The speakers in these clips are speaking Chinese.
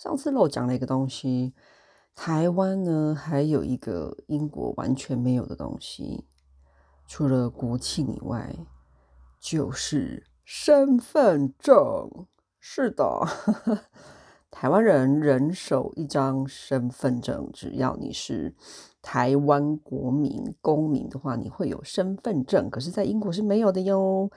上次漏讲了一个东西，台湾呢还有一个英国完全没有的东西，除了国庆以外，就是身份证。是的，台湾人人手一张身份证，只要你是台湾国民公民的话，你会有身份证。可是，在英国是没有的哟。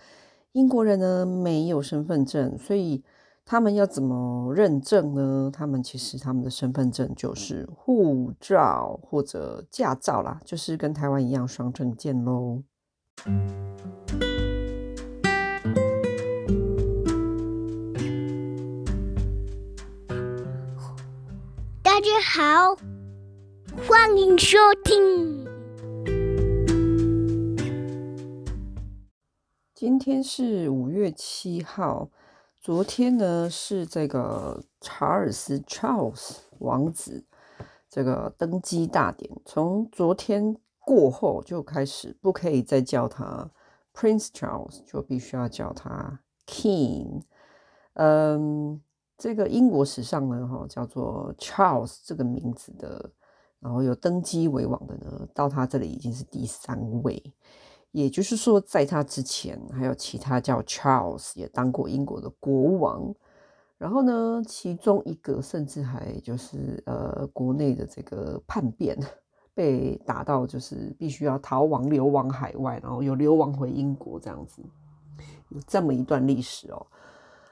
英国人呢没有身份证，所以。他们要怎么认证呢？他们其实他们的身份证就是护照或者驾照啦，就是跟台湾一样双证件喽。大家好，欢迎收听。今天是五月七号。昨天呢是这个查尔斯 Charles 王子这个登基大典，从昨天过后就开始不可以再叫他 Prince Charles，就必须要叫他 King。嗯，这个英国史上呢，哈叫做 Charles 这个名字的，然后有登基为王的呢，到他这里已经是第三位。也就是说，在他之前，还有其他叫 Charles 也当过英国的国王。然后呢，其中一个甚至还就是呃，国内的这个叛变被打到，就是必须要逃亡流亡海外，然后又流亡回英国这样子，有这么一段历史哦。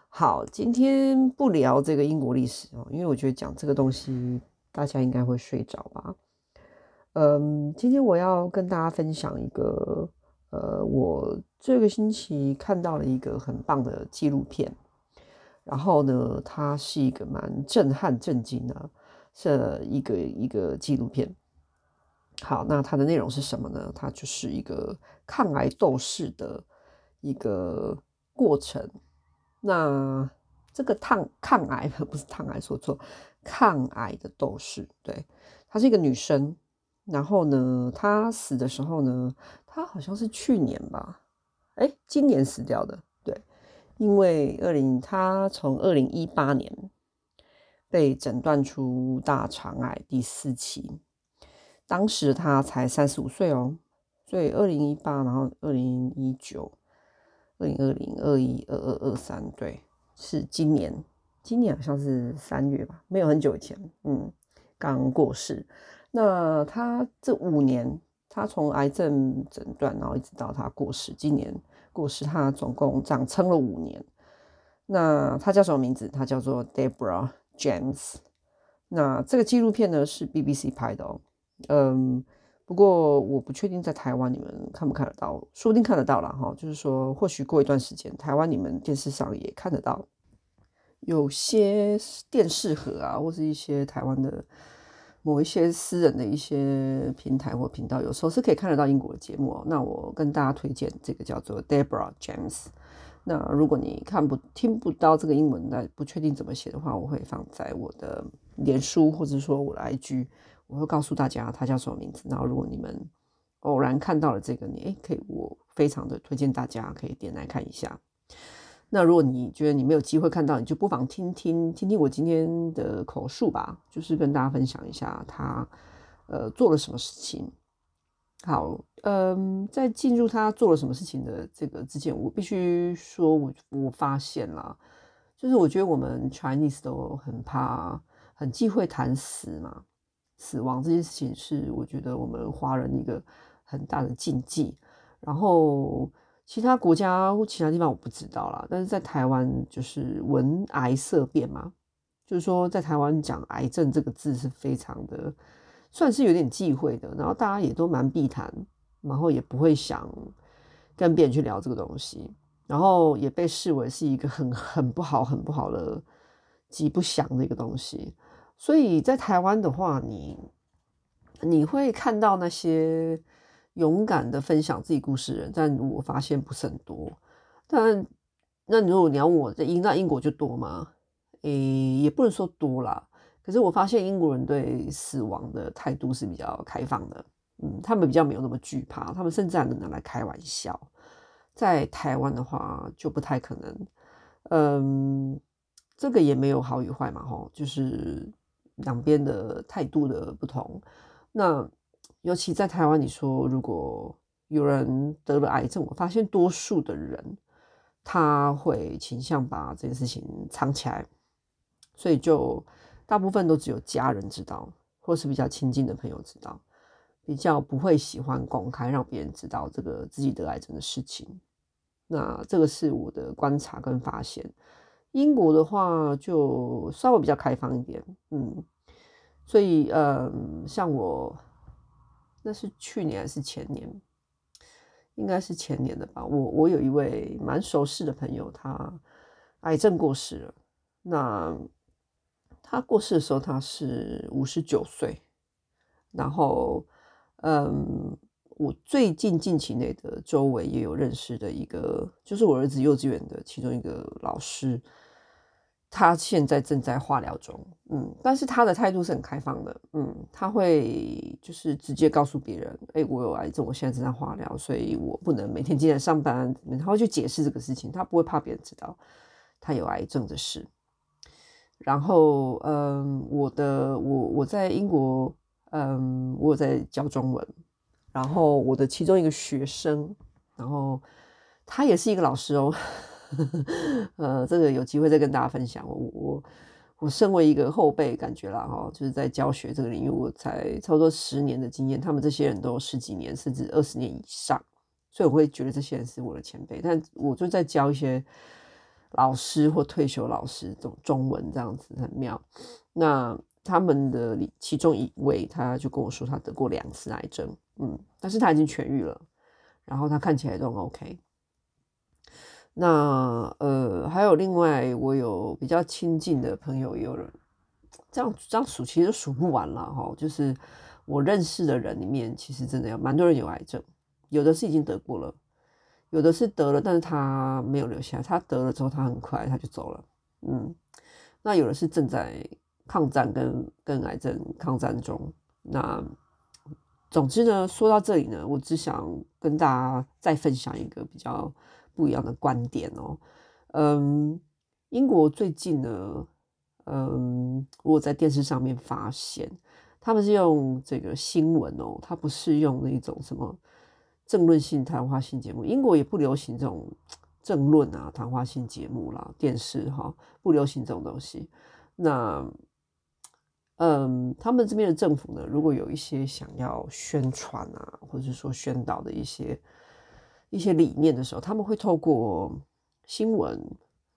好，今天不聊这个英国历史哦，因为我觉得讲这个东西大家应该会睡着吧。嗯，今天我要跟大家分享一个。呃，我这个星期看到了一个很棒的纪录片，然后呢，它是一个蛮震撼、震惊的，是一个一个纪录片。好，那它的内容是什么呢？它就是一个抗癌斗士的一个过程。那这个抗抗癌 不是抗癌，说错，抗癌的斗士，对，她是一个女生。然后呢，他死的时候呢，他好像是去年吧，哎，今年死掉的，对，因为二零，他从二零一八年被诊断出大肠癌第四期，当时他才三十五岁哦，所以二零一八，然后二零一九、二零二零、二一、二二、二三，对，是今年，今年好像是三月吧，没有很久以前，嗯，刚过世。那他这五年，他从癌症诊断，然后一直到他过世，今年过世，他总共这样撑了五年。那他叫什么名字？他叫做 Deborah James。那这个纪录片呢是 BBC 拍的哦，嗯，不过我不确定在台湾你们看不看得到，说不定看得到啦哈。就是说，或许过一段时间，台湾你们电视上也看得到，有些电视盒啊，或是一些台湾的。某一些私人的一些平台或频道，有时候是可以看得到英国的节目。那我跟大家推荐这个叫做 Deborah James。那如果你看不听不到这个英文，那不确定怎么写的话，我会放在我的脸书或者说我的 IG，我会告诉大家他叫什么名字。然后如果你们偶然看到了这个，你诶可以，我非常的推荐大家可以点来看一下。那如果你觉得你没有机会看到，你就不妨听听听听我今天的口述吧，就是跟大家分享一下他呃做了什么事情。好，嗯，在进入他做了什么事情的这个之前，我必须说我我发现了，就是我觉得我们 Chinese 都很怕、很忌讳谈死嘛，死亡这件事情是我觉得我们华人一个很大的禁忌，然后。其他国家或其他地方我不知道啦，但是在台湾就是闻癌色变嘛，就是说在台湾讲癌症这个字是非常的，算是有点忌讳的，然后大家也都蛮避谈，然后也不会想跟别人去聊这个东西，然后也被视为是一个 很很不好、很不好的极不祥的一个东西，所以在台湾的话，你你会看到那些。勇敢的分享自己故事的人，但我发现不是很多。但那如果你要我在英那英国就多吗？诶、也不能说多啦。可是我发现英国人对死亡的态度是比较开放的，嗯，他们比较没有那么惧怕，他们甚至还能拿来开玩笑。在台湾的话就不太可能。嗯，这个也没有好与坏嘛，吼，就是两边的态度的不同。那尤其在台湾，你说如果有人得了癌症，我发现多数的人他会倾向把这件事情藏起来，所以就大部分都只有家人知道，或是比较亲近的朋友知道，比较不会喜欢公开让别人知道这个自己得癌症的事情。那这个是我的观察跟发现。英国的话就稍微比较开放一点，嗯，所以嗯，像我那是去年还是前年，应该是前年的吧。我我有一位蛮熟识的朋友，他癌症过世了。那他过世的时候他是五十九岁，然后嗯，我最近近期内的周围也有认识的一个，就是我儿子幼稚园的其中一个老师。他现在正在化疗中，嗯，但是他的态度是很开放的，嗯，他会就是直接告诉别人，哎、我有癌症，我现在正在化疗，所以我不能每天进来上班，他会去解释这个事情，他不会怕别人知道他有癌症的事。然后，嗯，我的我我在英国，嗯，我有在教中文，然后我的其中一个学生，然后他也是一个老师哦。呃，这个有机会再跟大家分享。我我我身为一个后辈，感觉啦哈，就是在教学这个领域，我才差不多十年的经验，他们这些人都十几年甚至二十年以上，所以我会觉得这些人是我的前辈。但我就在教一些老师或退休老师这种中文，这样子很妙。那他们的其中一位，他就跟我说，他得过两次癌症，嗯，但是他已经痊愈了，然后他看起来都很 OK。那呃，还有另外，我有比较亲近的朋友，有人这样这样数，其实数不完了哈。就是我认识的人里面，其实真的有蛮多人有癌症，有的是已经得过了，有的是得了，但是他没有留下，他得了之后，他很快他就走了。嗯，那有的是正在抗战跟跟癌症抗战中。那总之呢，说到这里呢，我只想跟大家再分享一个比较。不一样的观点哦，嗯，英国最近呢，嗯，我在电视上面发现，他们是用这个新闻哦，他不是用那种什么政论性谈话性节目，英国也不流行这种政论啊谈话性节目啦，电视哈不流行这种东西。那，嗯，他们这边的政府呢，如果有一些想要宣传啊，或者说宣导的一些。一些理念的时候，他们会透过新闻，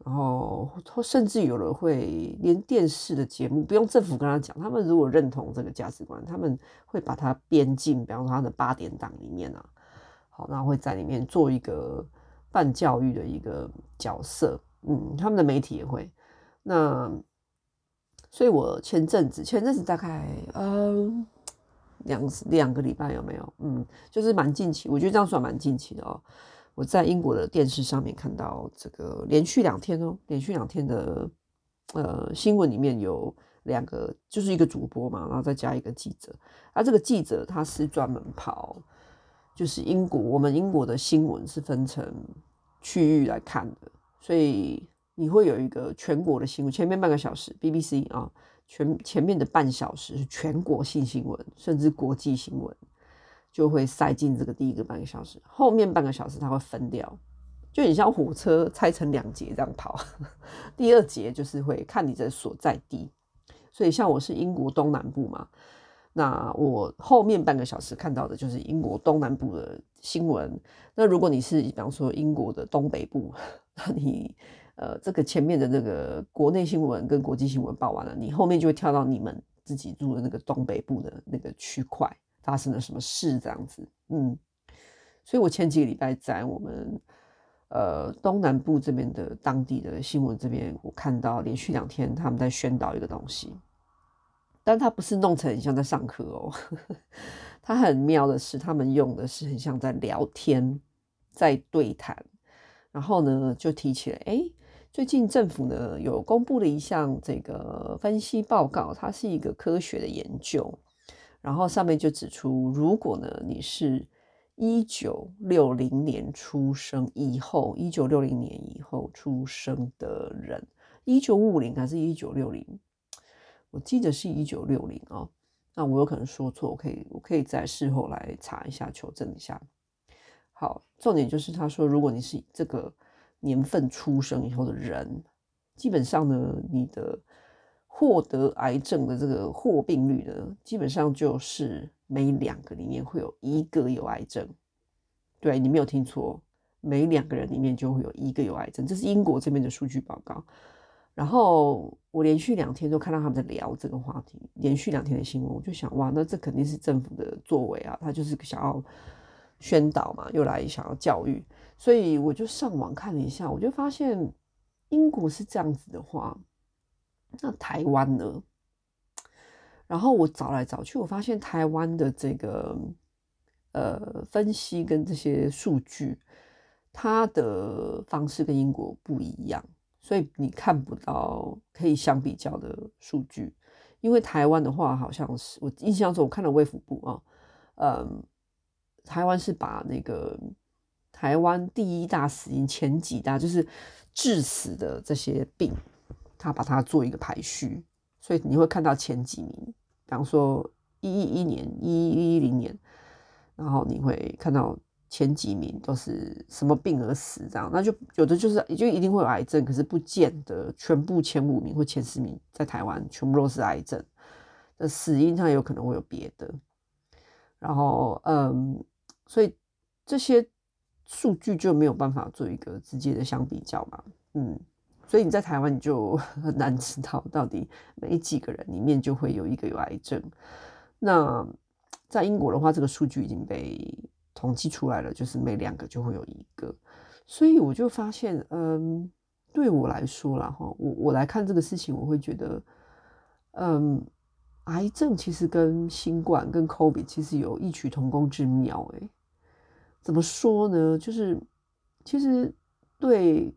然后甚至有人会连电视的节目不用政府跟他讲，他们如果认同这个价值观，他们会把它编进，比方说他的八点档里面啊，好，然后会在里面做一个办教育的一个角色，嗯，他们的媒体也会。那所以我前阵子，前阵子大概嗯。两两个礼拜有没有？嗯，就是蛮近期，我觉得这样算蛮近期的哦。我在英国的电视上面看到这个连续两天哦，连续两天的呃新闻里面有两个，就是一个主播嘛，然后再加一个记者。而、啊、这个记者他是专门跑，就是英国我们英国的新闻是分成区域来看的，所以你会有一个全国的新闻，前面半个小时 BBC 啊。全前面的半小时是全国性新闻，甚至国际新闻，就会塞进这个第一个半个小时。后面半个小时它会分掉，就很像火车拆成两节这样跑。第二节就是会看你的所在地，所以像我是英国东南部嘛，那我后面半个小时看到的就是英国东南部的新闻。那如果你是比方说英国的东北部，那你。呃，这个前面的那个国内新闻跟国际新闻报完了，你后面就会跳到你们自己住的那个东北部的那个区块发生了什么事这样子。嗯，所以我前几个礼拜在我们呃东南部这边的当地的新闻这边，我看到连续两天他们在宣导一个东西，但他不是弄成很像在上课哦，他很妙的是，他们用的是很像在聊天，在对谈，然后呢就提起来，哎。最近政府呢有公布了一项这个分析报告，它是一个科学的研究，然后上面就指出，如果呢你是一九六零年出生以后，一九六零年以后出生的人，一九五零还是一九六零？我记得是一九六零哦。那我有可能说错，我可以我可以在事后来查一下，求证一下。好，重点就是他说，如果你是这个年份出生以后的人，基本上呢，你的获得癌症的这个获病率呢，基本上就是每两个里面会有一个有癌症。对，你没有听错，每两个人里面就会有一个有癌症，这是英国这边的数据报告。然后我连续两天都看到他们在聊这个话题，连续两天的新闻，我就想，哇，那这肯定是政府的作为啊，他就是想要宣导嘛，又来想要教育，所以我就上网看了一下，我就发现英国是这样子的话，那台湾呢？然后我找来找去，我发现台湾的这个呃分析跟这些数据，它的方式跟英国不一样。所以你看不到可以相比较的数据，因为台湾的话，好像是我印象中我看了卫福部啊，嗯，台湾是把那个台湾第一大死因前几大就是致死的这些病，他把它做一个排序，所以你会看到前几名，比方说一一一年、一一一零年，然后你会看到。前几名都是什么病而死，这样，那就有的就是就一定会有癌症，可是不见得全部前五名或前十名在台湾全部都是癌症。那死因它有可能会有别的，然后嗯，所以这些数据就没有办法做一个直接的相比较嘛，嗯，所以你在台湾你就 很难知道到底每几个人里面就会有一个有癌症。那在英国的话，这个数据已经被。统计出来了，就是每两个就会有一个，所以我就发现，嗯，对我来说啦，哈，我我来看这个事情，我会觉得，嗯，癌症其实跟新冠跟 COVID 其实有异曲同工之妙，诶，怎么说呢？就是其实对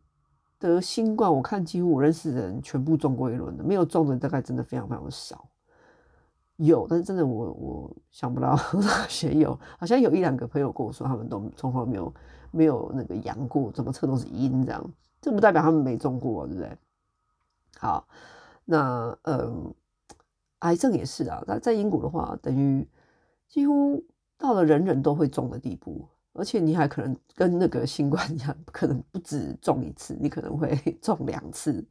得新冠，我看几乎我认识的人全部中过一轮的，没有中的大概真的非常非常的少。有，但是真的我我想不到 哪些有，好像有一两个朋友跟我说，他们都从来没有没有那个阳过，怎么测都是阴这样，这不代表他们没中过，对不对？好，那嗯，癌症也是啊，在在英国的话，等于几乎到了人人都会中的地步，而且你还可能跟那个新冠一样，可能不止中一次，你可能会 中两次，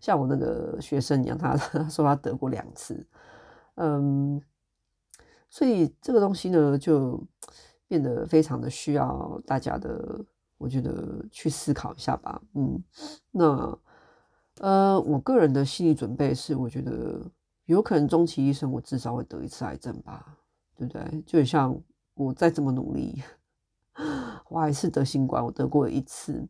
像我那个学生一样，他他说他得过两次。嗯，所以这个东西呢，就变得非常的需要大家的，我觉得去思考一下吧。嗯，那呃，我个人的心理准备是，我觉得有可能终其一生，我至少会得一次癌症吧，对不对？就像我再这么努力，我还是得新冠，我得过一次，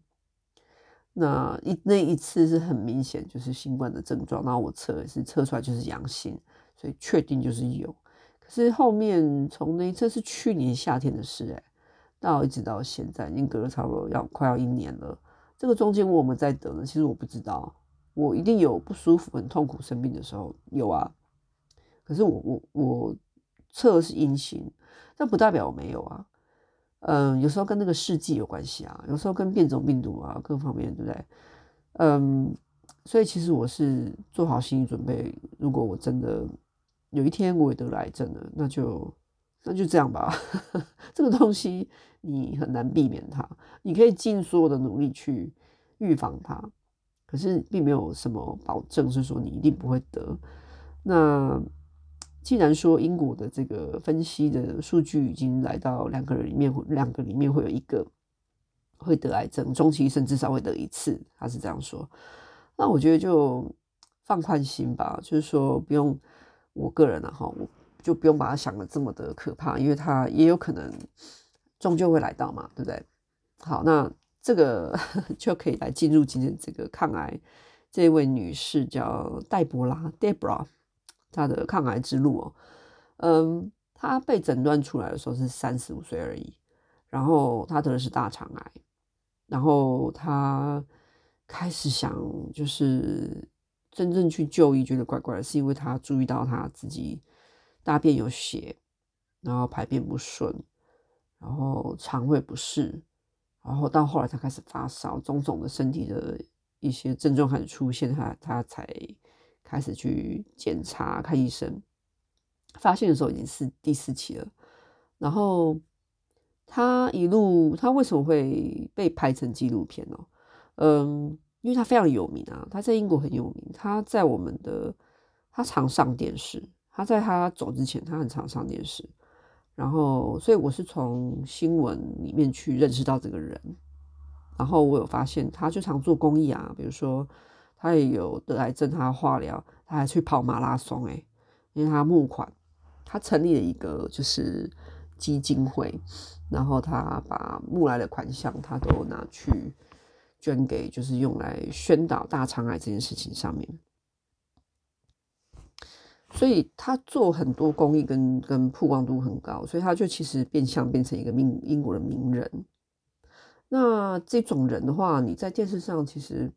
那一那一次是很明显就是新冠的症状，然后我测也是测出来就是阳性。所以确定就是有，可是后面从那一次是去年夏天的事，哎，到一直到现在已经隔了差不多要快要一年了。这个中间我们在得呢，其实我不知道，我一定有不舒服、很痛苦、生病的时候有啊。可是我我我测是阴性，但不代表我没有啊。嗯，有时候跟那个试剂有关系啊，有时候跟变种病毒啊各方面，对不对？嗯，所以其实我是做好心理准备，如果我真的。有一天我也得了癌症了，那就那就这样吧。这个东西你很难避免它，你可以尽所有的努力去预防它，可是并没有什么保证是说你一定不会得。那既然说英国的这个分析的数据已经来到两个人里面，两个里面会有一个会得癌症，终其一生至少会得一次，他是这样说。那我觉得就放宽心吧，就是说不用。我个人呢，哈，我就不用把它想的这么的可怕，因为它也有可能终究会来到嘛，对不对？好，那这个 就可以来进入今天这个抗癌这位女士叫黛博拉 （Debra），她的抗癌之路哦。嗯，她被诊断出来的时候是三十五岁而已，然后她得的是大肠癌，然后她开始想就是。真正去就医觉得怪怪的，是因为她注意到她自己大便有血，然后排便不顺，然后肠胃不适，然后到后来他开始发烧，种种的身体的一些症状开始出现，他他才开始去检查看医生，发现的时候已经是第四期了。然后他一路他为什么会被拍成纪录片呢？嗯，因为他非常有名啊，他在英国很有名，他在我们的他常上电视，他在他走之前他很常上电视，然后所以我是从新闻里面去认识到这个人。然后我有发现，他就常做公益啊，比如说他也有得癌症，他化疗，他还去跑马拉松，诶，因为他募款，他成立了一个就是基金会，然后他把募来的款项，他都拿去捐给，就是用来宣导大肠癌这件事情上面。所以他做很多公益跟跟曝光度很高，所以他就其实变相变成一个名英国的名人。那这种人的话，你在电视上其实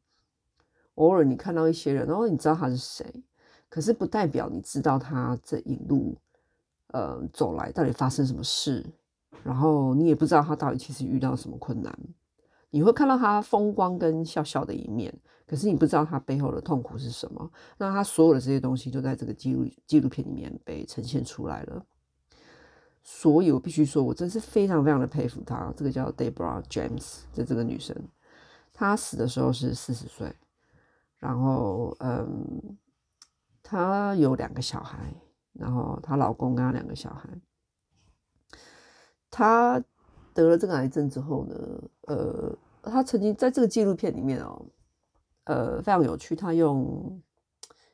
偶尔你看到一些人，然后你知道他是谁，可是不代表你知道他这一路呃走来到底发生什么事，然后你也不知道他到底其实遇到什么困难。你会看到他风光跟笑笑的一面，可是你不知道他背后的痛苦是什么。那他所有的这些东西都在这个纪录纪录片里面被呈现出来了。所以，我必须说，我真是非常非常的佩服她。这个叫 Debra James 的这个女生，她死的时候是四十岁，然后，嗯，她有两个小孩，然后她老公跟她两个小孩。她得了这个癌症之后呢，呃，他曾经在这个纪录片里面哦，呃，非常有趣，他用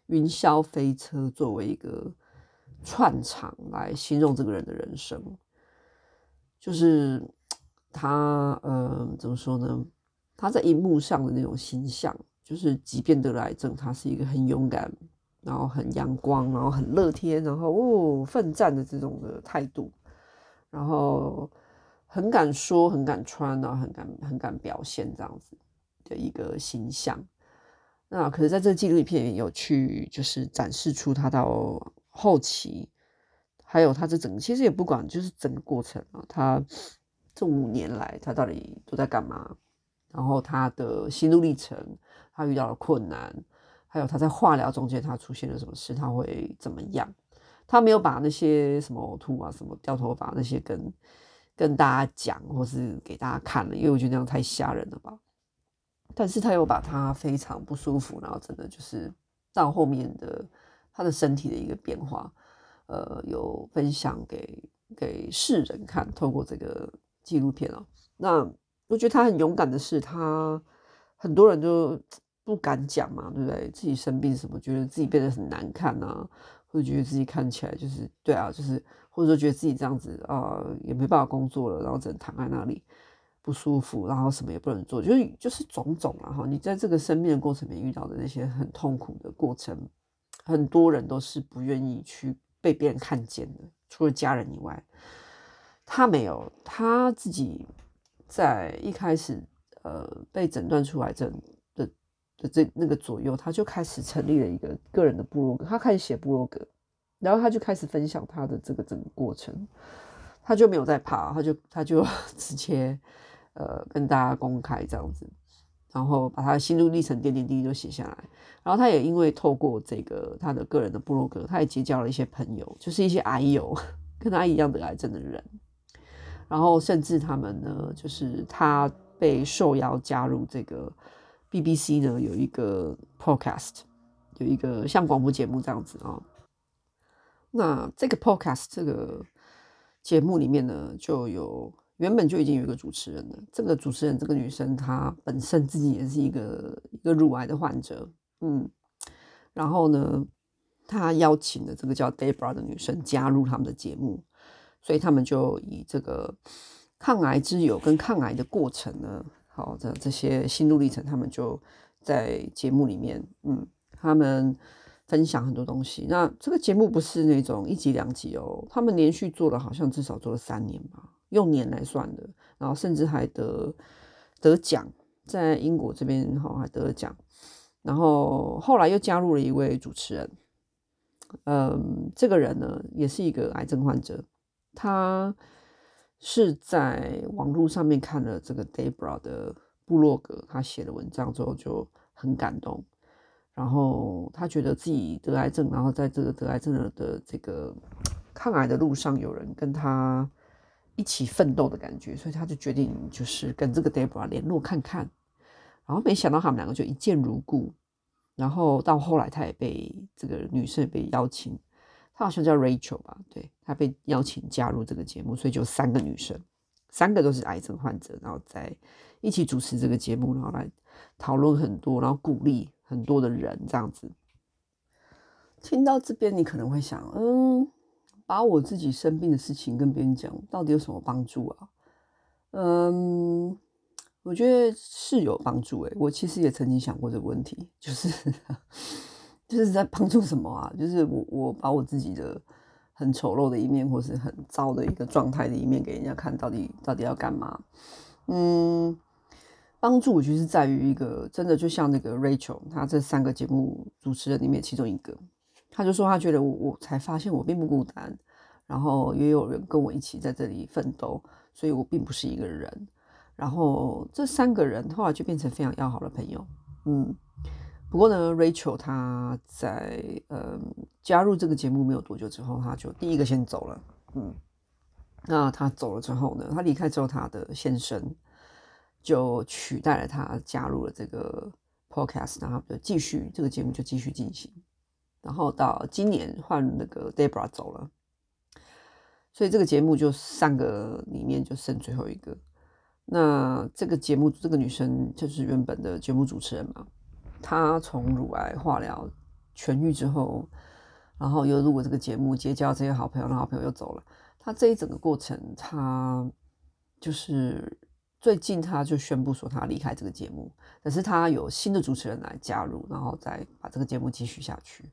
云霄飞车作为一个。串场来形容这个人的人生，就是他，呃，怎么说呢？他在荧幕上的那种形象，就是即便得了癌症，他是一个很勇敢，然后很阳光，然后很乐天，然后哦奋战的这种的态度，然后很敢说，很敢穿，然后很敢很敢表现这样子的一个形象。那可是在这个纪录片有去，就是展示出他到。后期，还有他这整个，其实也不管，就是整个过程啊，他这五年来他到底都在干嘛？然后他的心路历程，他遇到了困难，还有他在化疗中间他出现了什么事，他会怎么样？他没有把那些什么呕吐啊、什么掉头发那些跟跟大家讲，或是给大家看了，因为我觉得那样太吓人了吧。但是他又把他非常不舒服，然后真的就是到后面的。他的身体的一个变化，呃，有分享给给世人看，透过这个纪录片哦。那我觉得他很勇敢的是，他很多人都不敢讲嘛，对不对？自己生病什么，觉得自己变得很难看啊，或者觉得自己看起来就是对啊，就是或者说觉得自己这样子啊，也没办法工作了，然后只能躺在那里不舒服，然后什么也不能做，就是就是种种然后你在这个生病的过程里面遇到的那些很痛苦的过程。很多人都是不愿意去被别人看见的，除了家人以外，他没有，他自己在一开始呃被诊断出癌症的这那个左右，他就开始成立了一个个人的部落格，他开始写部落格，然后他就开始分享他的这个整个过程，他就没有再怕，他就他就 直接呃跟大家公开这样子。然后把他心路历程点点滴滴都写下来，然后他也因为透过这个他的个人的部落格，他也结交了一些朋友，就是一些癌友，跟他一样得癌症的人，然后甚至他们呢，就是他被受邀加入这个 BBC 呢，有一个 podcast，有一个像广播节目这样子啊、那这个 podcast 这个节目里面呢，就有。原本就已经有一个主持人了。这个主持人，这个女生，她本身自己也是一个一个乳癌的患者，嗯，然后呢，她邀请了这个叫 Debra 的女生加入他们的节目，所以他们就以这个抗癌之友跟抗癌的过程呢，好的这些心路历程，他们就在节目里面，嗯，他们分享很多东西。那这个节目不是那种一集两集哦，他们连续做了，好像至少做了三年吧。用年来算的，然后甚至还得得奖，在英国这边哈还得了奖，然后后来又加入了一位主持人，嗯，这个人呢也是一个癌症患者，他是在网络上面看了这个 Debra 的部落格，他写的文章之后就很感动。然后他觉得自己得癌症，然后在这个得癌症的这个抗癌的路上，有人跟他一起奋斗的感觉，所以他就决定就是跟这个 Debra 联络看看。然后没想到他们两个就一见如故。然后到后来，他也被这个女生也被邀请，她好像叫 Rachel 吧，对，她被邀请加入这个节目，所以就三个女生，三个都是癌症患者，然后在一起主持这个节目，然后来讨论很多，然后鼓励。很多的人这样子，听到这边，你可能会想，嗯，把我自己生病的事情跟别人讲，到底有什么帮助啊？嗯，我觉得是有帮助诶。我其实也曾经想过这个问题，就是 就是在帮助什么啊？就是我我把我自己的很丑陋的一面，或是很糟的一个状态的一面给人家看，到底到底要干嘛？嗯。帮助我就是在于一个真的，就像那个 Rachel，她这三个节目主持人里面其中一个，他就说他觉得我我才发现我并不孤单，然后也有人跟我一起在这里奋斗，所以我并不是一个人。然后这三个人后来就变成非常要好的朋友。嗯，不过呢，Rachel 她在嗯加入这个节目没有多久之后，她就第一个先走了。嗯，那她走了之后呢，她离开之后，她的先生。就取代了他，加入了这个 podcast，然后就继续这个节目就继续进行，然后到今年换那个 Debra 走了，所以这个节目就三个里面就剩最后一个。那这个节目这个女生就是原本的节目主持人嘛，他从乳癌化疗痊愈之后，然后又录了这个节目，结交这些好朋友，那好朋友又走了。他这一整个过程，他就是。最近他就宣布说他离开这个节目，但是他有新的主持人来加入，然后再把这个节目继续下去。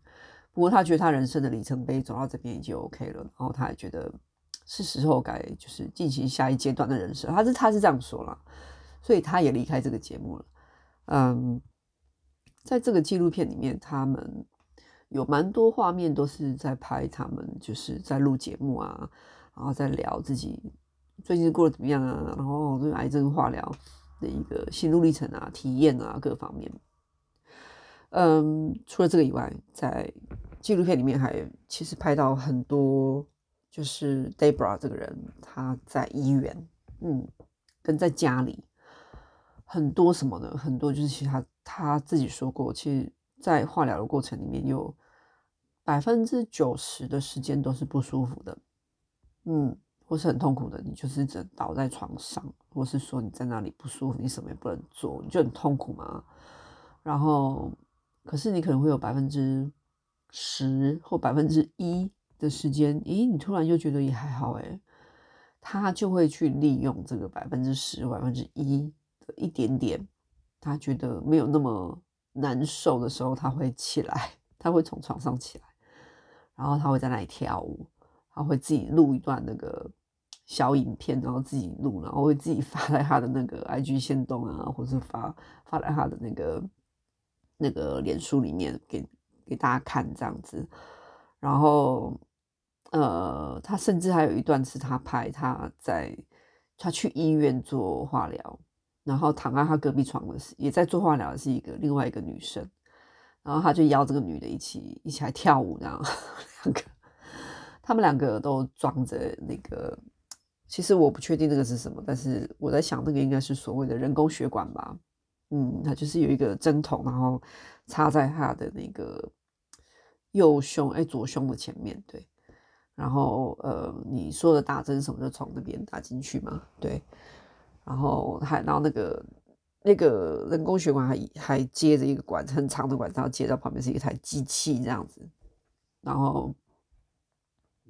不过他觉得他人生的里程碑走到这边已经 OK 了，然后他也觉得是时候该就是进行下一阶段的人生。他是他是这样说了，所以他也离开这个节目了。嗯，在这个纪录片里面，他们有蛮多画面都是在拍他们就是在录节目啊，然后在聊自己。最近过得怎么样啊？然后这个癌症化疗的一个心路历程啊、体验啊各方面。嗯，除了这个以外，在纪录片里面还其实拍到很多，就是 Debra 这个人他在医院，嗯，跟在家里很多什么呢？很多就是其他他自己说过，其实，在化疗的过程里面有百分之九十的时间都是不舒服的，嗯。或是很痛苦的，你就是只能倒在床上，或是说你在那里不舒服，你什么也不能做，你就很痛苦嘛。然后，可是你可能会有百分之十或百分之一的时间，咦，你突然就觉得也还好诶，他就会去利用这个百分之十、百分之一的一点点，他觉得没有那么难受的时候，他会起来，他会从床上起来，然后他会在那里跳舞，他会自己录一段那个。小影片，然后自己录，然后会自己发在他的那个 IG 线动啊，或是发发在他的那个那个脸书里面给给大家看这样子。然后，呃，他甚至还有一段是他拍他在他去医院做化疗，然后躺在他隔壁床的是也在做化疗的是一个另外一个女生，然后他就邀这个女的一起一起来跳舞，然后 两个他们两个都装着那个。其实我不确定那个是什么，但是我在想，那个应该是所谓的人工血管吧。嗯，它就是有一个针筒，然后插在他的那个右胸，哎，左胸的前面，对。然后呃，你说的打针什么就从那边打进去嘛，对。然后还然后那个那个人工血管还还接着一个管，很长的管，然后接到旁边是一台机器这样子。然后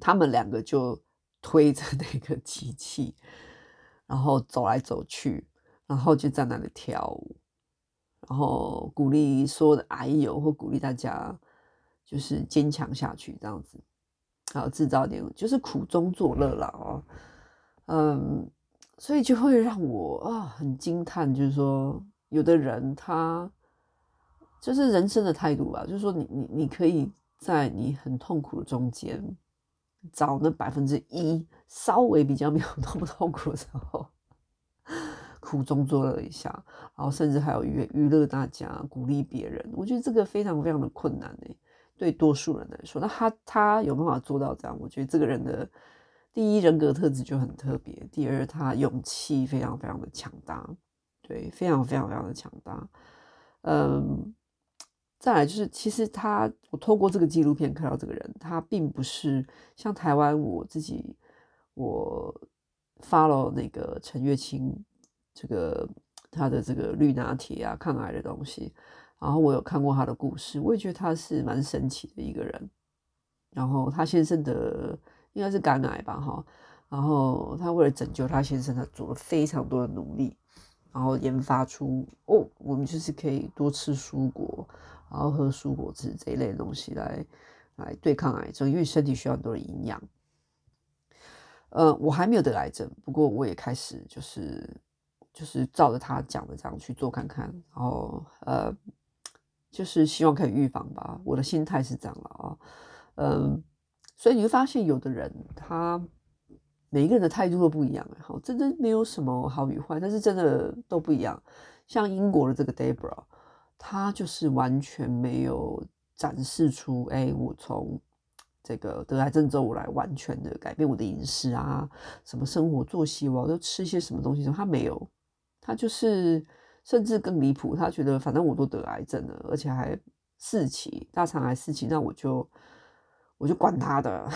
他们两个就。推着那个机器，然后走来走去，然后就在那里跳舞，然后鼓励所有的癌友或鼓励大家就是坚强下去这样子，然后制造点就是苦中作乐了哦，嗯，所以就会让我啊很惊叹，就是说有的人他就是人生的态度吧，就是说你你你可以在你很痛苦的中间。找那百分之一稍微比较没有那么痛苦的时候，苦中作乐一下，然后甚至还有娱娱乐大家，鼓励别人。我觉得这个非常非常的困难诶，对多数人来说。那他他有办法做到这样，我觉得这个人的第一人格特质就很特别，第二他勇气非常非常的强大，对，非常非常非常的强大。嗯，再来就是，其实他我透过这个纪录片看到这个人，他并不是像台湾我自己我。发了那个陈月清，这个他的这个绿拿铁啊，抗癌的东西，然后我有看过他的故事，我也觉得他是蛮神奇的一个人。然后他先生的应该是肝癌吧，哈，然后他为了拯救他先生，他做了非常多的努力，然后研发出哦，我们就是可以多吃蔬果，然后喝蔬果汁这一类的东西来来对抗癌症，因为身体需要很多的营养。呃，我还没有得癌症，不过我也开始就是就是照着他讲的这样去做看看，然后呃，就是希望可以预防吧。我的心态是这样了啊，嗯，所以你会发现有的人他每一个人的态度都不一样，好，真的没有什么好与坏，但是真的都不一样。像英国的这个 Debra，他就是完全没有展示出，哎，我从。这个得癌症之后，我来完全的改变我的饮食啊，什么生活作息，我要吃些什么东西。他没有，他就是甚至更离谱，他觉得反正我都得癌症了，而且还四期大肠癌四期，那我就我就管他的。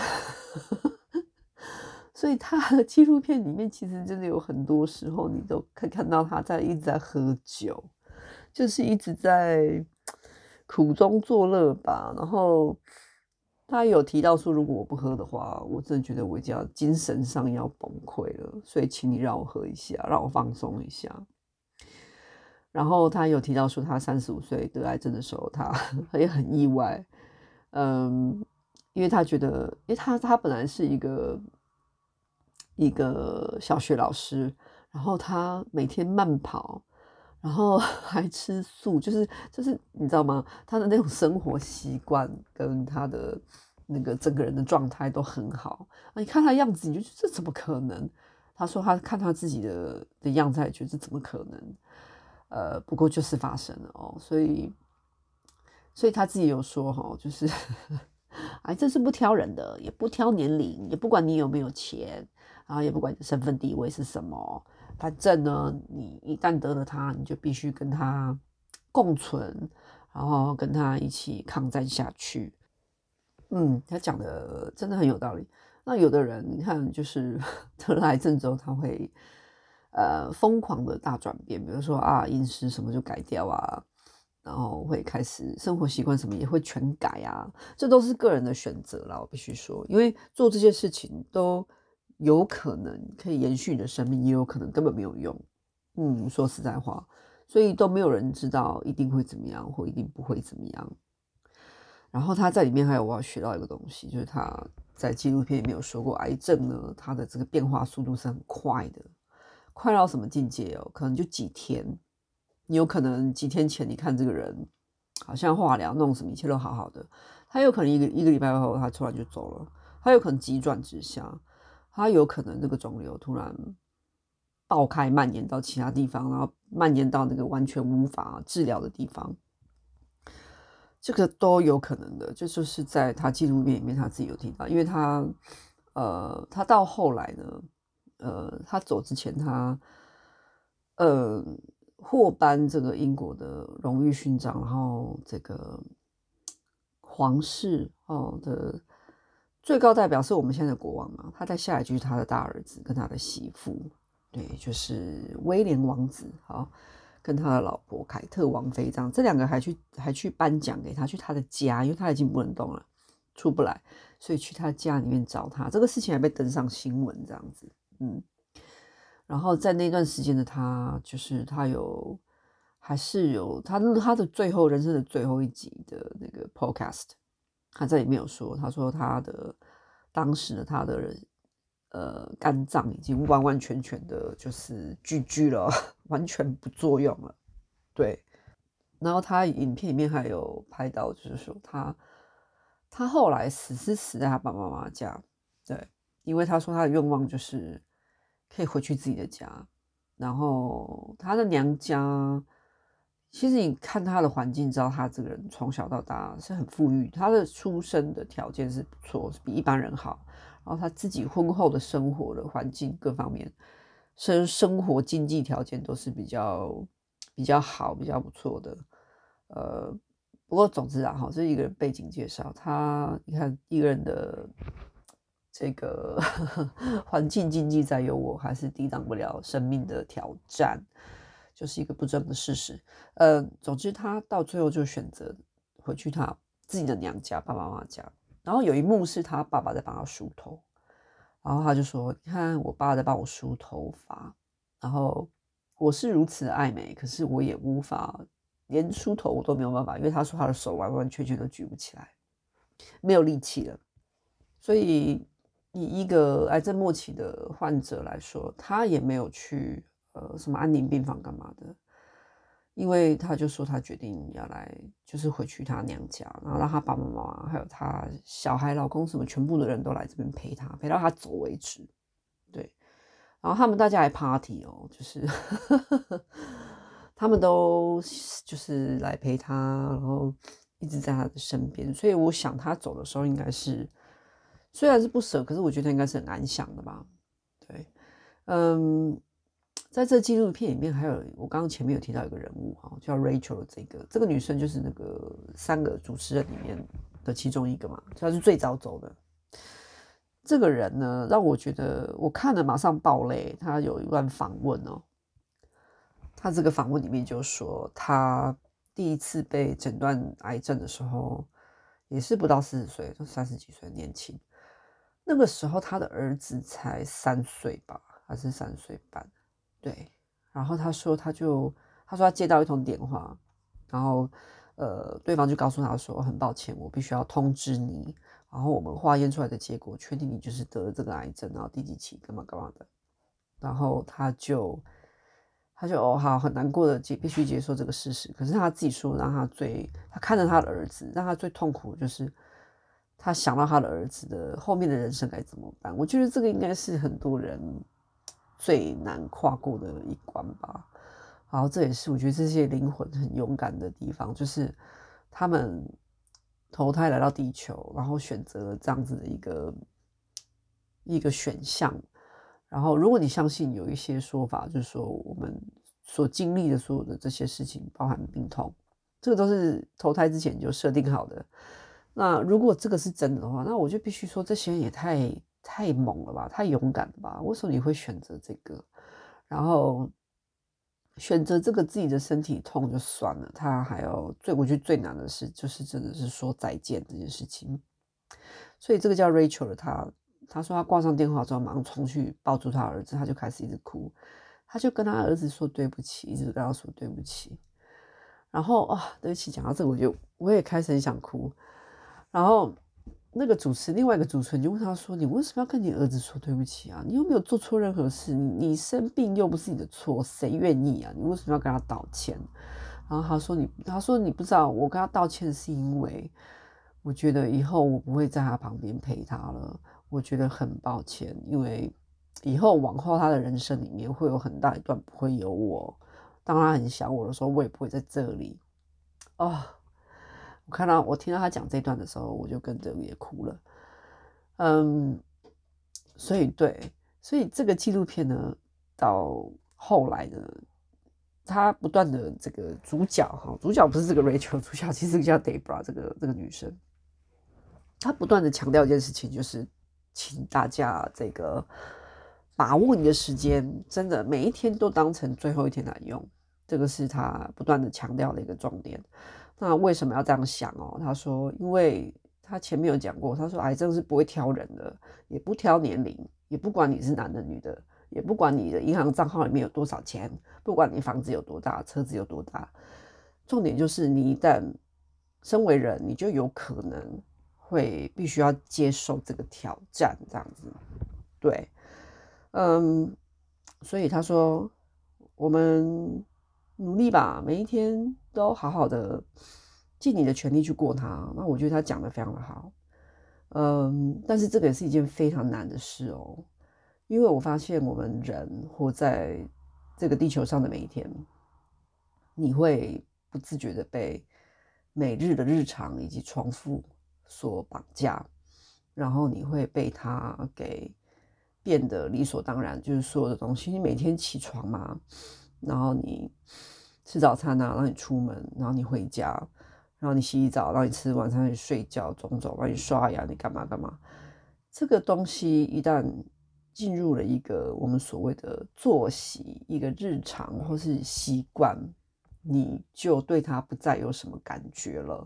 所以他的纪录片里面其实真的有很多时候，你都可以看到他在一直在喝酒，就是一直在苦中作乐吧，然后。他有提到说，如果我不喝的话，我真的觉得我已经要精神上要崩溃了。所以，请你让我喝一下，让我放松一下。然后他有提到说，他三十五岁得癌症的时候，他 也很意外。嗯，因为他觉得，因为他他本来是一个一个小学老师，然后他每天慢跑，然后 还吃素，就是就是你知道吗？他的那种生活习惯跟他的。那个整个人的状态都很好啊！你看他样子，你就觉得这怎么可能？他说他看他自己的的样子，还觉得这怎么可能？呃，不过就是发生了哦，所以，所以他自己有说哈，就是癌症是不挑人的，也不挑年龄，也不管你有没有钱，然后也不管你身份地位是什么，反正呢，你一旦得了它，你就必须跟他共存，然后跟他一起抗战下去。嗯，他讲的真的很有道理。那有的人，你看，就是 得了癌症之后，他会呃疯狂的大转变，比如说啊，饮食什么就改掉啊，然后会开始生活习惯什么也会全改啊，这都是个人的选择啦。我必须说，因为做这些事情都有可能可以延续你的生命，也有可能根本没有用。嗯，说实在话，所以都没有人知道一定会怎么样，或一定不会怎么样。然后他在里面还有我要学到一个东西，就是他在纪录片里面有说过，癌症呢，它的这个变化速度是很快的，快到什么境界哦？可能就几天，你有可能几天前你看这个人好像化疗弄什么，一切都好好的，他有可能一个一个礼拜后他突然就走了，他有可能急转直下，他有可能这个肿瘤突然爆开蔓延到其他地方，然后蔓延到那个完全无法治疗的地方。这个都有可能的，就就是在他纪录片里面他自己有提到，因为他，呃，他到后来呢，呃，他走之前他，呃，获颁这个英国的荣誉勋章，然后这个皇室哦的最高代表是我们现在的国王嘛，他在下一句是他的大儿子跟他的媳妇，对，就是威廉王子，好。跟他的老婆凯特王妃这样，这两个还去还去颁奖给他，去他的家，因为他已经不能动了，出不来，所以去他家里面找他。这个事情还被登上新闻，这样子，嗯。然后在那段时间的他，就是他有还是有他他的最后人生的最后一集的那个 podcast，他在里面有说，他说他的当时的他的人。呃，肝脏已经完完全全的，就是 GG 了，完全不作用了。对，然后他影片里面还有拍到，就是说他他后来死是死在他爸爸妈妈家，对，因为他说他的愿望就是可以回去自己的家，然后他的娘家，其实你看他的环境，知道他这个人从小到大是很富裕，他的出生的条件是不错，比一般人好。然后他自己婚后的生活的环境各方面，生生活经济条件都是比较比较好、比较不错的。呃，不过总之啊，哈，这是一个人背景介绍。他你看一个人的。这个 环境经济再有，我，还是抵挡不了生命的挑战，就是一个不争的事实。呃，总之他到最后就选择回去他自己的娘家，爸爸妈妈家。然后有一幕是他爸爸在帮他梳头，然后他就说：“你看，我爸在帮我梳头发，然后我是如此爱美，可是我也无法连梳头我都没有办法，因为他说他的手完完全全都举不起来，没有力气了，所以。”以一个癌症末期的患者来说，他也没有去呃什么安宁病房干嘛的，因为他就说他决定要来，就是回去他娘家，然后让他爸爸妈妈还有他小孩、老公什么全部的人都来这边陪他，陪到他走为止。对，然后他们大家还 party 哦，就是 他们都就是来陪他，然后一直在他的身边，所以我想他走的时候应该是。虽然是不舍，可是我觉得应该是很安详的吧。对，嗯，在这纪录片里面，还有我刚刚前面有提到一个人物哈，叫 Rachel 这个这个女生就是那个三个主持人里面的其中一个嘛，她是最早走的。这个人呢，让我觉得我看了马上爆泪。他有一段访问哦，他这个访问里面就说，他第一次被诊断癌症的时候，也是不到四十岁，就三十几岁，年轻。那个时候，他的儿子才三岁吧，还是三岁半？对。然后他说，他就他说他接到一通电话，然后呃，对方就告诉他说，很抱歉，我必须要通知你，然后我们化验出来的结果确定你就是得了这个癌症，然后第几期，干嘛干嘛的。然后他就他就哦好，很难过的接必须接受这个事实。可是他自己说，让他最他看着他的儿子，让他最痛苦的就是。他想到他的儿子的后面的人生该怎么办？我觉得这个应该是很多人最难跨过的一关吧。然后这也是我觉得这些灵魂很勇敢的地方，就是他们投胎来到地球，然后选择了这样子的一个一个选项。然后，如果你相信有一些说法，就是说我们所经历的所有的这些事情，包含病痛，这个都是投胎之前就设定好的。那如果这个是真的的话，那我就必须说，这些人也太太猛了吧，太勇敢了吧？为什么你会选择这个？然后选择这个自己的身体痛就算了，他还要最我觉得最难的是，就是真的是说再见这件事情。所以这个叫 Rachel 的他，他说他挂上电话之后，马上冲去抱住他儿子，他就开始一直哭，他就跟他儿子说对不起，一直跟他说对不起。然后啊、哦，对不起，讲到这个，我就我也开始很想哭。然后那个主持，另外一个主持人就问他说：“你为什么要跟你儿子说对不起啊？你又没有做错任何事，你你生病又不是你的错，谁愿意啊？你为什么要跟他道歉？”然后他说：“你他说你不知道，我跟他道歉是因为我觉得以后我不会在他旁边陪他了，我觉得很抱歉，因为以后往后他的人生里面会有很大一段不会有我，当他很想我的时候，我也不会在这里。”哦。我看到我听到他讲这段的时候，我就跟着也哭了。嗯，所以对，所以这个纪录片呢，到后来呢，他不断的这个主角哈，主角不是这个 Rachel，主角其实叫 Debra 这个这个女生，她不断的强调一件事情，就是请大家这个把握你的时间，真的每一天都当成最后一天来用，这个是他不断的强调的一个重点。那为什么要这样想哦？他说，因为他前面有讲过，他说癌症是不会挑人的，也不挑年龄，也不管你是男的女的，也不管你的银行账号里面有多少钱，不管你房子有多大，车子有多大，重点就是你一旦身为人，你就有可能会必须要接受这个挑战，这样子。对，嗯，所以他说我们。努力吧，每一天都好好的尽你的全力去过它。那我觉得他讲的非常的好，嗯，但是这个也是一件非常难的事哦，因为我发现我们人活在这个地球上的每一天，你会不自觉的被每日的日常以及重复所绑架，然后你会被它给变得理所当然，就是所有的东西，你每天起床嘛，然后你吃早餐啊，然后你出门，然后你回家，然后你洗澡，然后你吃晚餐，你睡觉，种种，然后你刷牙，你干嘛干嘛，这个东西一旦进入了一个我们所谓的作息，一个日常或是习惯。你就对他不再有什么感觉了，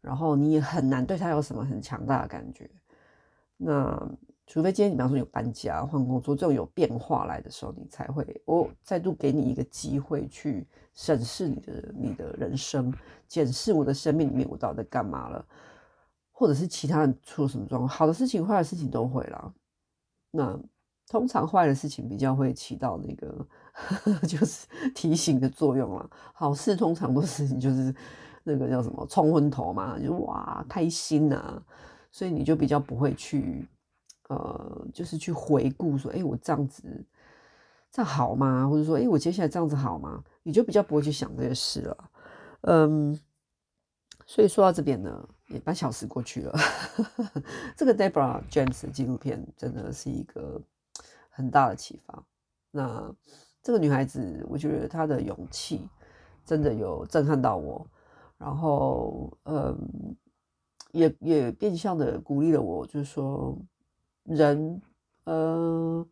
然后你也很难对他有什么很强大的感觉。那除非今天你比方说有搬家、换工作这种有变化来的时候，你才会我再度给你一个机会去审视你的你的人生，检视我的生命里面我到底在干嘛了，或者是其他人出了什么状况，好的事情、坏的事情都会啦。那通常坏的事情比较会起到那个。就是提醒的作用啦。好事通常都是你就是那个叫什么冲昏头嘛，就哇开心啊，所以你就比较不会去呃，就是去回顾说，哎、我这样子这样好吗？或者说，哎、我接下来这样子好吗？你就比较不会去想这些事了。嗯，所以说到这边呢，也半小时过去了。这个 Deborah James 纪录片真的是一个很大的启发。那。这个女孩子，我觉得她的勇气真的有震撼到我，然后，嗯，也也变相的鼓励了我，就是说，人，呃，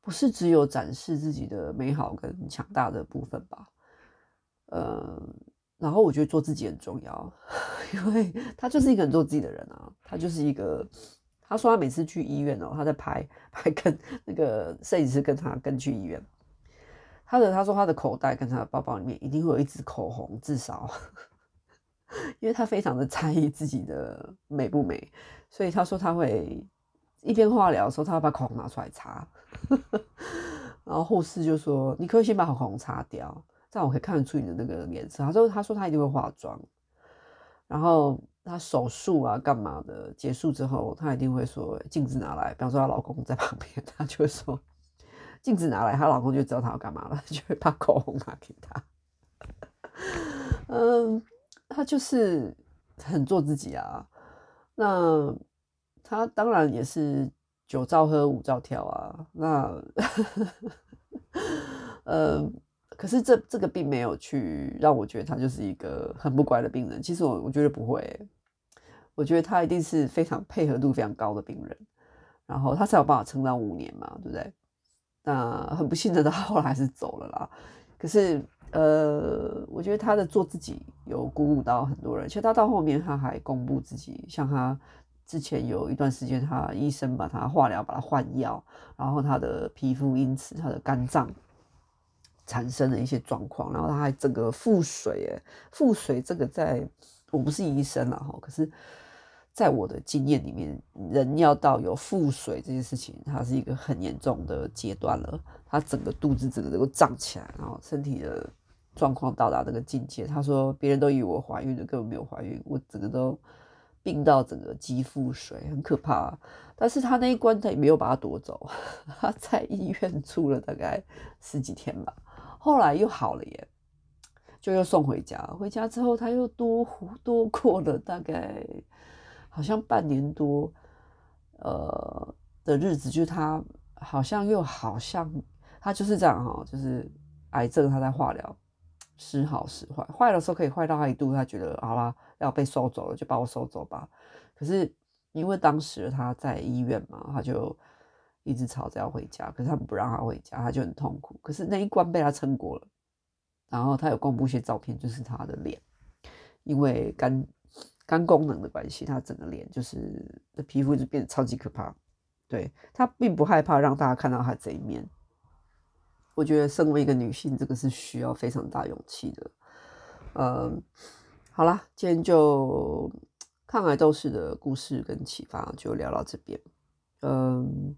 不是只有展示自己的美好跟强大的部分吧，呃，然后我觉得做自己很重要，因为他就是一个很做自己的人啊，他就是一个，他说他每次去医院哦，他在拍 拍跟那个摄影师跟他跟去医院。他的他说他的口袋跟他的包包里面一定会有一支口红，至少，因为他非常的在意自己的美不美，所以他说他会一边化疗的时候，他要把口红拿出来擦，然后护士就说：“你可以先把口红擦掉，这样我可以看得出你的那个脸色。”他说：“他说他一定会化妆，然后他手术啊干嘛的结束之后，他一定会说镜子拿来，比方说她老公在旁边，他就会说。”镜子拿来，她老公就知道她要干嘛了，就会把口红拿给她。嗯，她就是很做自己啊。那他当然也是九照喝，五照跳啊。那，嗯，可是这这个并没有去让我觉得他就是一个很不乖的病人。其实我我觉得不会，我觉得他一定是非常配合度非常高的病人，然后他才有办法撑到五年嘛，对不对？那很不幸的，他后来还是走了啦。可是，呃，我觉得他的做自己有鼓舞到很多人。其实他到后面他还公布自己，像他之前有一段时间，他医生把他化疗，把他换药，然后他的皮肤因此他的肝脏产生了一些状况，然后他还整个腹水，哎，腹水这个在我不是医生了哈，可是。在我的经验里面，人要到有腹水这件事情，它是一个很严重的阶段了。他整个肚子整个都胀起来，然后身体的状况到达这个境界。他说，别人都以为我怀孕了，根本没有怀孕，我整个都病到整个肌腹水，很可怕。但是他那一关他也没有把他夺走，他在医院住了大概十几天吧，后来又好了耶，就又送回家。回家之后，他又多多过了大概。好像半年多，呃的日子，就是他好像又好像他就是这样哈，就是癌症他在化疗，时好时坏，坏的时候可以坏到他一度，他觉得好啦，要被收走了，就把我收走吧。可是因为当时他在医院嘛，他就一直吵着要回家，可是他们不让他回家，他就很痛苦。可是那一关被他撑过了，然后他有公布一些照片，就是他的脸，因为肝。肝功能的关系，他整个脸就是的皮肤就变得超级可怕。对，他并不害怕让大家看到他这一面。我觉得身为一个女性，这个是需要非常大勇气的。嗯，好啦，今天就抗癌斗士的故事跟启发就聊到这边。嗯，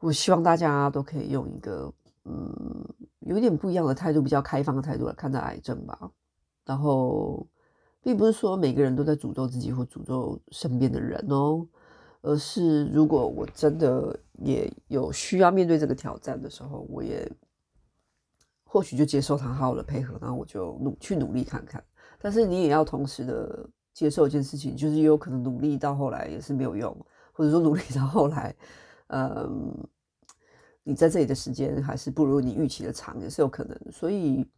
我希望大家都可以用一个嗯有点不一样的态度，比较开放的态度来看待癌症吧。然后。并不是说每个人都在诅咒自己或诅咒身边的人哦，而是如果我真的也有需要面对这个挑战的时候，我也或许就接受他好好的配合，然后我就努去努力看看。但是你也要同时的接受一件事情，就是也有可能努力到后来也是没有用，或者说努力到后来，嗯，你在这里的时间还是不如你预期的长，也是有可能。所以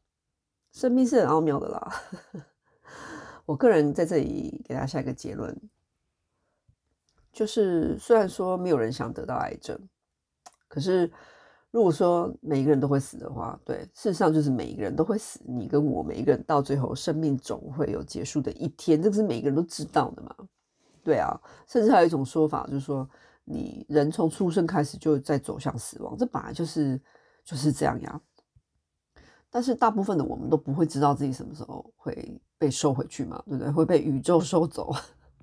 生命是很奥妙的啦。我个人在这里给大家下一个结论，就是虽然说没有人想得到癌症，可是。如果说每一个人都会死的话，对，事实上就是每一个人都会死。你跟我每一个人到最后，生命总会有结束的一天，这个是每个人都知道的嘛。对啊，甚至还有一种说法，就是说，你人从出生开始就在走向死亡，这本来就是就是这样呀。但是大部分的我们都不会知道自己什么时候会被收回去嘛，对不对？会被宇宙收走，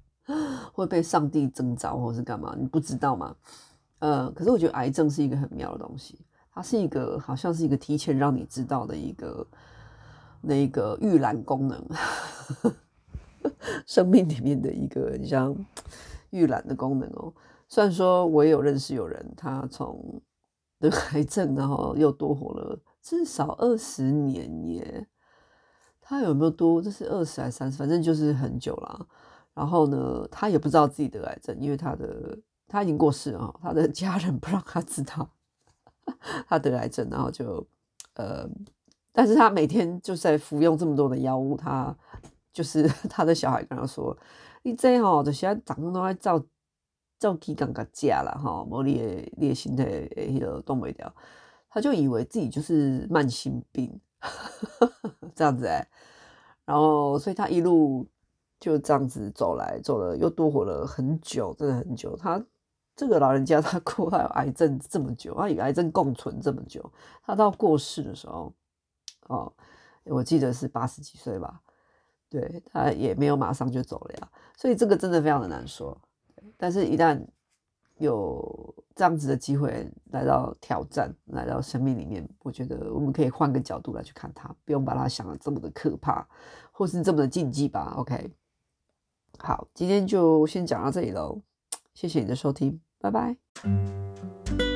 会被上帝征召，或是干嘛？你不知道吗？呃，可是我觉得癌症是一个很妙的东西，它是一个好像是一个提前让你知道的一个那个预览功能，生命里面的一个很像预览的功能哦。虽然说我也有认识有人，他从得癌症，然后又多活了至少二十年耶。他有没有多？这是二十还是三十？反正就是很久了。然后呢，他也不知道自己得癌症，因为他的。他已经过世了，他的家人不让他知道 他得癌症，然后就呃，但是他每天就在服用这么多的药物，他就是 他的小孩跟他说：“你这吼，就现在长都在照照起刚刚加了哈，无你的你的身体迄个动不了。”他就以为自己就是慢性病这样子、然后所以他一路就这样子走来走了，又多活了很久，真的很久，他。这个老人家他过还有癌症这么久，他与癌症共存这么久，他到过世的时候，哦，我记得是八十几岁吧，对，他也没有马上就走了呀，所以这个真的非常的难说。但是，一旦有这样子的机会来到挑战，来到生命里面，我觉得我们可以换个角度来去看它，不用把它想得这么的可怕，或是这么的禁忌吧。OK，好，今天就先讲到这里喽。谢谢你的收听拜拜。